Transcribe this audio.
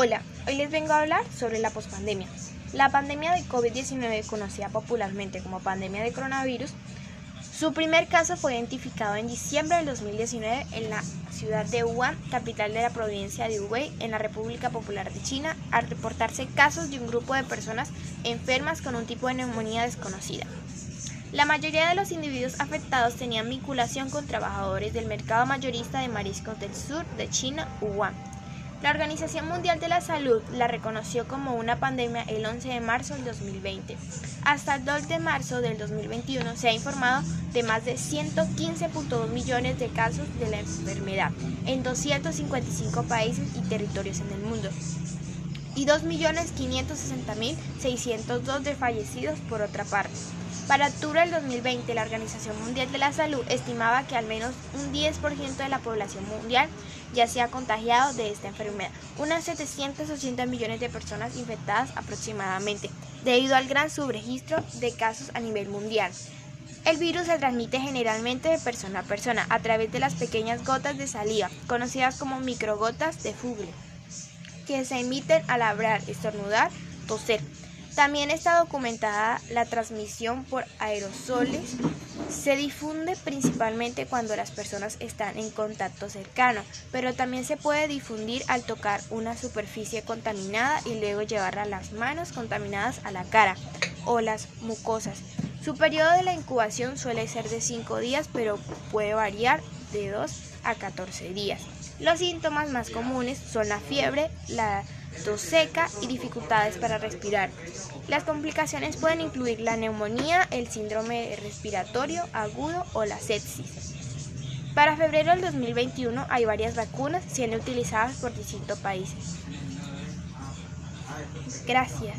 Hola, hoy les vengo a hablar sobre la pospandemia. La pandemia de COVID-19, conocida popularmente como pandemia de coronavirus, su primer caso fue identificado en diciembre del 2019 en la ciudad de Wuhan, capital de la provincia de Hubei, en la República Popular de China, al reportarse casos de un grupo de personas enfermas con un tipo de neumonía desconocida. La mayoría de los individuos afectados tenían vinculación con trabajadores del mercado mayorista de mariscos del sur de China, Wuhan la Organización Mundial de la Salud la reconoció como una pandemia el 11 de marzo del 2020. Hasta el 2 de marzo del 2021 se ha informado de más de 115.2 millones de casos de la enfermedad en 255 países y territorios en el mundo y 2.560.602 de fallecidos por otra parte. Para octubre del 2020, la Organización Mundial de la Salud estimaba que al menos un 10% de la población mundial ya se ha contagiado de esta enfermedad, unas 780 millones de personas infectadas aproximadamente, debido al gran subregistro de casos a nivel mundial. El virus se transmite generalmente de persona a persona a través de las pequeñas gotas de saliva, conocidas como microgotas de fugle, que se emiten al hablar, estornudar, toser. También está documentada la transmisión por aerosoles. Se difunde principalmente cuando las personas están en contacto cercano, pero también se puede difundir al tocar una superficie contaminada y luego llevar a las manos contaminadas a la cara o las mucosas. Su periodo de la incubación suele ser de 5 días, pero puede variar de 2 a 14 días. Los síntomas más comunes son la fiebre, la seca y dificultades para respirar. Las complicaciones pueden incluir la neumonía, el síndrome respiratorio agudo o la sepsis. Para febrero del 2021 hay varias vacunas siendo utilizadas por distintos países. Gracias.